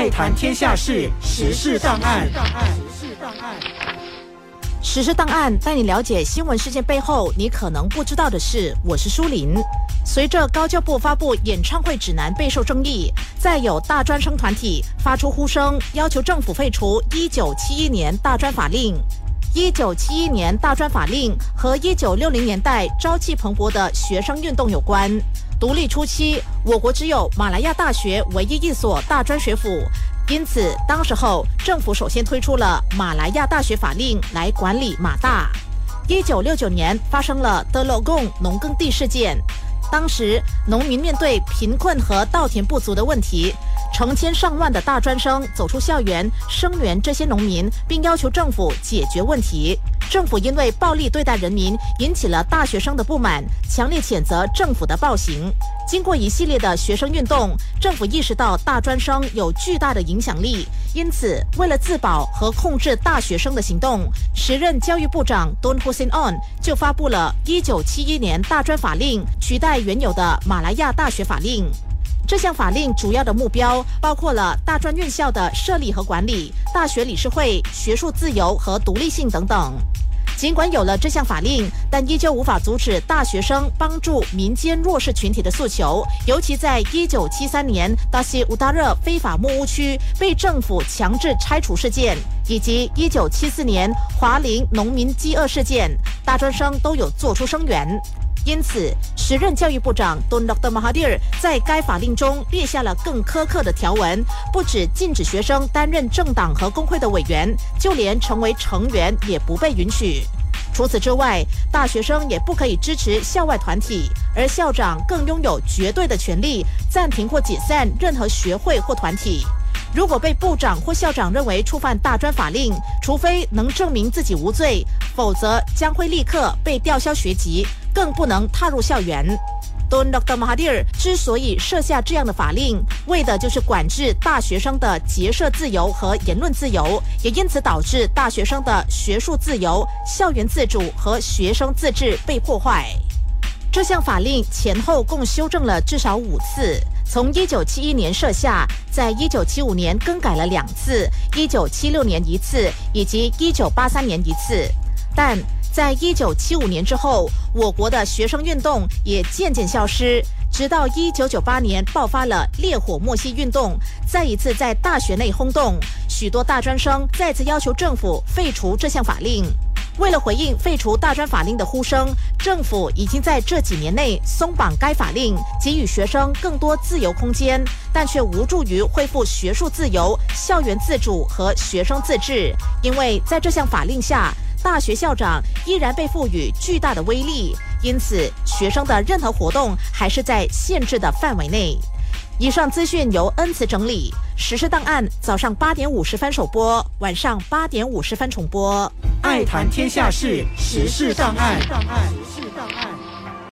爱谈天下事，时事档案。时事档案带你了解新闻事件背后你可能不知道的事。我是舒林。随着高教部发布演唱会指南备受争议，再有大专生团体发出呼声，要求政府废除一九七一年大专法令。一九七一年大专法令和一九六零年代朝气蓬勃的学生运动有关。独立初期，我国只有马来亚大学唯一一所大专学府，因此当时候政府首先推出了马来亚大学法令来管理马大。一九六九年发生了德洛贡农耕地事件，当时农民面对贫困和稻田不足的问题。成千上万的大专生走出校园，声援这些农民，并要求政府解决问题。政府因为暴力对待人民，引起了大学生的不满，强烈谴责政府的暴行。经过一系列的学生运动，政府意识到大专生有巨大的影响力，因此为了自保和控制大学生的行动，时任教育部长 Don Hussein On 就发布了1971年大专法令，取代原有的马来亚大学法令。这项法令主要的目标包括了大专院校的设立和管理、大学理事会、学术自由和独立性等等。尽管有了这项法令，但依旧无法阻止大学生帮助民间弱势群体的诉求。尤其在一九七三年达西乌达热非法木屋区被政府强制拆除事件，以及一九七四年华林农民饥饿事件，大专生都有做出声援。因此，时任教育部长 Don Dr Mahathir 在该法令中列下了更苛刻的条文，不止禁止学生担任政党和工会的委员，就连成为成员也不被允许。除此之外，大学生也不可以支持校外团体，而校长更拥有绝对的权利暂停或解散任何学会或团体。如果被部长或校长认为触犯大专法令，除非能证明自己无罪，否则将会立刻被吊销学籍。更不能踏入校园。Don Dr Mahathir 之所以设下这样的法令，为的就是管制大学生的结社自由和言论自由，也因此导致大学生的学术自由、校园自主和学生自治被破坏。这项法令前后共修正了至少五次，从1971年设下，在1975年更改了两次，1976年一次，以及1983年一次，但。在一九七五年之后，我国的学生运动也渐渐消失，直到一九九八年爆发了烈火莫西运动，再一次在大学内轰动，许多大专生再次要求政府废除这项法令。为了回应废除大专法令的呼声，政府已经在这几年内松绑该法令，给予学生更多自由空间，但却无助于恢复学术自由、校园自主和学生自治，因为在这项法令下。大学校长依然被赋予巨大的威力，因此学生的任何活动还是在限制的范围内。以上资讯由恩慈整理，实时档案早上八点五十分首播，晚上八点五十分重播。爱谈天下事，时事档案。